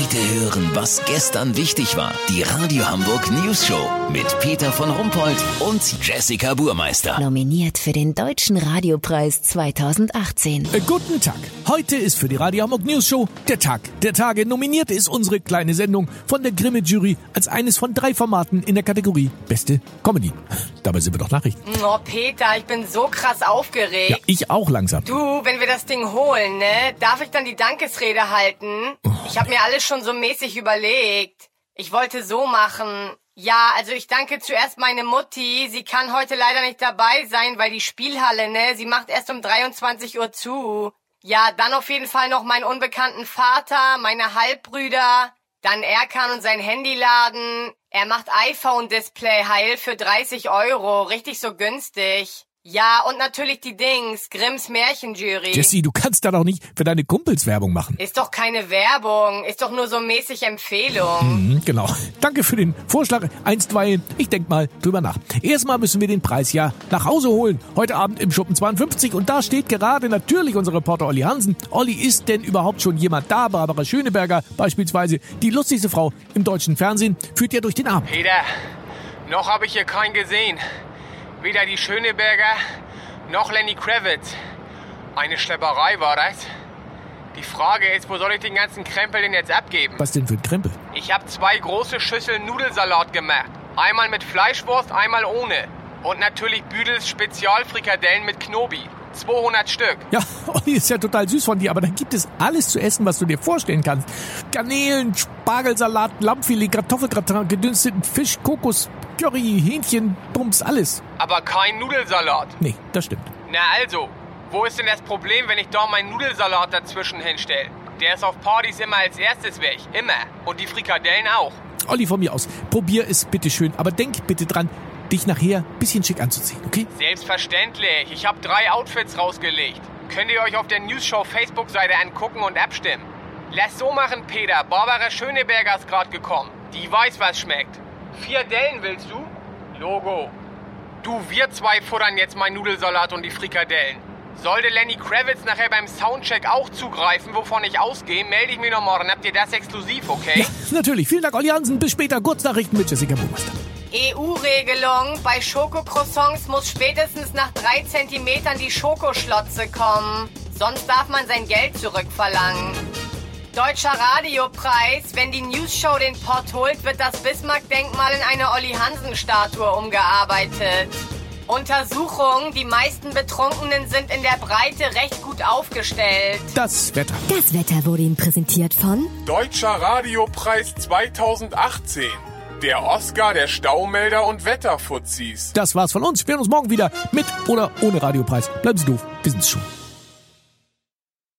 Heute hören, was gestern wichtig war. Die Radio Hamburg News Show mit Peter von Rumpold und Jessica Burmeister. Nominiert für den Deutschen Radiopreis 2018. Äh, guten Tag. Heute ist für die Radio Hamburg News Show der Tag der Tage. Nominiert ist unsere kleine Sendung von der Grimme Jury als eines von drei Formaten in der Kategorie Beste Comedy. Dabei sind wir doch Nachrichten. Oh, Peter, ich bin so krass aufgeregt. Ja, ich auch langsam. Du, wenn wir das Ding holen, ne? Darf ich dann die Dankesrede halten? Ich habe mir alles schon so mäßig überlegt. Ich wollte so machen. Ja, also ich danke zuerst meine Mutti. Sie kann heute leider nicht dabei sein, weil die Spielhalle, ne? Sie macht erst um 23 Uhr zu. Ja, dann auf jeden Fall noch meinen unbekannten Vater, meine Halbbrüder, dann Erkan und sein Handyladen. Er macht iPhone-Display heil für 30 Euro, richtig so günstig. Ja, und natürlich die Dings, Grimms Märchenjury. Jessie, du kannst da doch nicht für deine Kumpels Werbung machen. Ist doch keine Werbung, ist doch nur so mäßig Empfehlung. Mhm, genau. Danke für den Vorschlag. Einstweilen, ich denk mal drüber nach. Erstmal müssen wir den Preis ja nach Hause holen. Heute Abend im Schuppen 52 und da steht gerade natürlich unser Reporter Olli Hansen. Olli, ist denn überhaupt schon jemand da? Barbara Schöneberger beispielsweise, die lustigste Frau im deutschen Fernsehen, führt ja durch den Abend. Peter, noch habe ich hier keinen gesehen. Weder die Schöneberger noch Lenny Kravitz. Eine Schlepperei war das. Die Frage ist, wo soll ich den ganzen Krempel denn jetzt abgeben? Was denn für ein Krempel? Ich habe zwei große Schüsseln Nudelsalat gemacht. Einmal mit Fleischwurst, einmal ohne. Und natürlich Büdels Spezialfrikadellen mit Knobi. 200 Stück. Ja, Olli ist ja total süß von dir, aber da gibt es alles zu essen, was du dir vorstellen kannst. Garnelen, Spargelsalat, Lammfilet, Kartoffelgratin, gedünsteten Fisch, Kokos, Curry, Hähnchen, Bums, alles. Aber kein Nudelsalat. Nee, das stimmt. Na also, wo ist denn das Problem, wenn ich da meinen Nudelsalat dazwischen hinstelle? Der ist auf Partys immer als erstes weg. Immer. Und die Frikadellen auch. Olli, von mir aus, probier es bitte schön, aber denk bitte dran, dich nachher ein bisschen schick anzuziehen, okay? Selbstverständlich. Ich habe drei Outfits rausgelegt. Könnt ihr euch auf der News-Show Facebook-Seite angucken und abstimmen. Lass so machen, Peter. Barbara Schöneberger ist gerade gekommen. Die weiß, was schmeckt. Vier Dellen willst du? Logo. Du, wir zwei futtern jetzt meinen Nudelsalat und die Frikadellen. Sollte Lenny Kravitz nachher beim Soundcheck auch zugreifen, wovon ich ausgehe, melde ich mich noch morgen. Habt ihr das exklusiv, okay? Ja, natürlich. Vielen Dank, Olli Hansen. Bis später. Kurznachrichten mit Jessica Buchmeister. EU-Regelung. Bei Schokocroissants muss spätestens nach drei Zentimetern die Schokoschlotze kommen. Sonst darf man sein Geld zurückverlangen. Deutscher Radiopreis. Wenn die News-Show den Pott holt, wird das Bismarck-Denkmal in eine Olli Hansen-Statue umgearbeitet. Untersuchung. Die meisten Betrunkenen sind in der Breite recht gut aufgestellt. Das Wetter. Das Wetter wurde Ihnen präsentiert von Deutscher Radiopreis 2018. Der Oscar der Staumelder und Wetterfuzis. Das war's von uns. Wir hören uns morgen wieder mit oder ohne Radiopreis. Bleiben Sie doof. Wir sind's schon.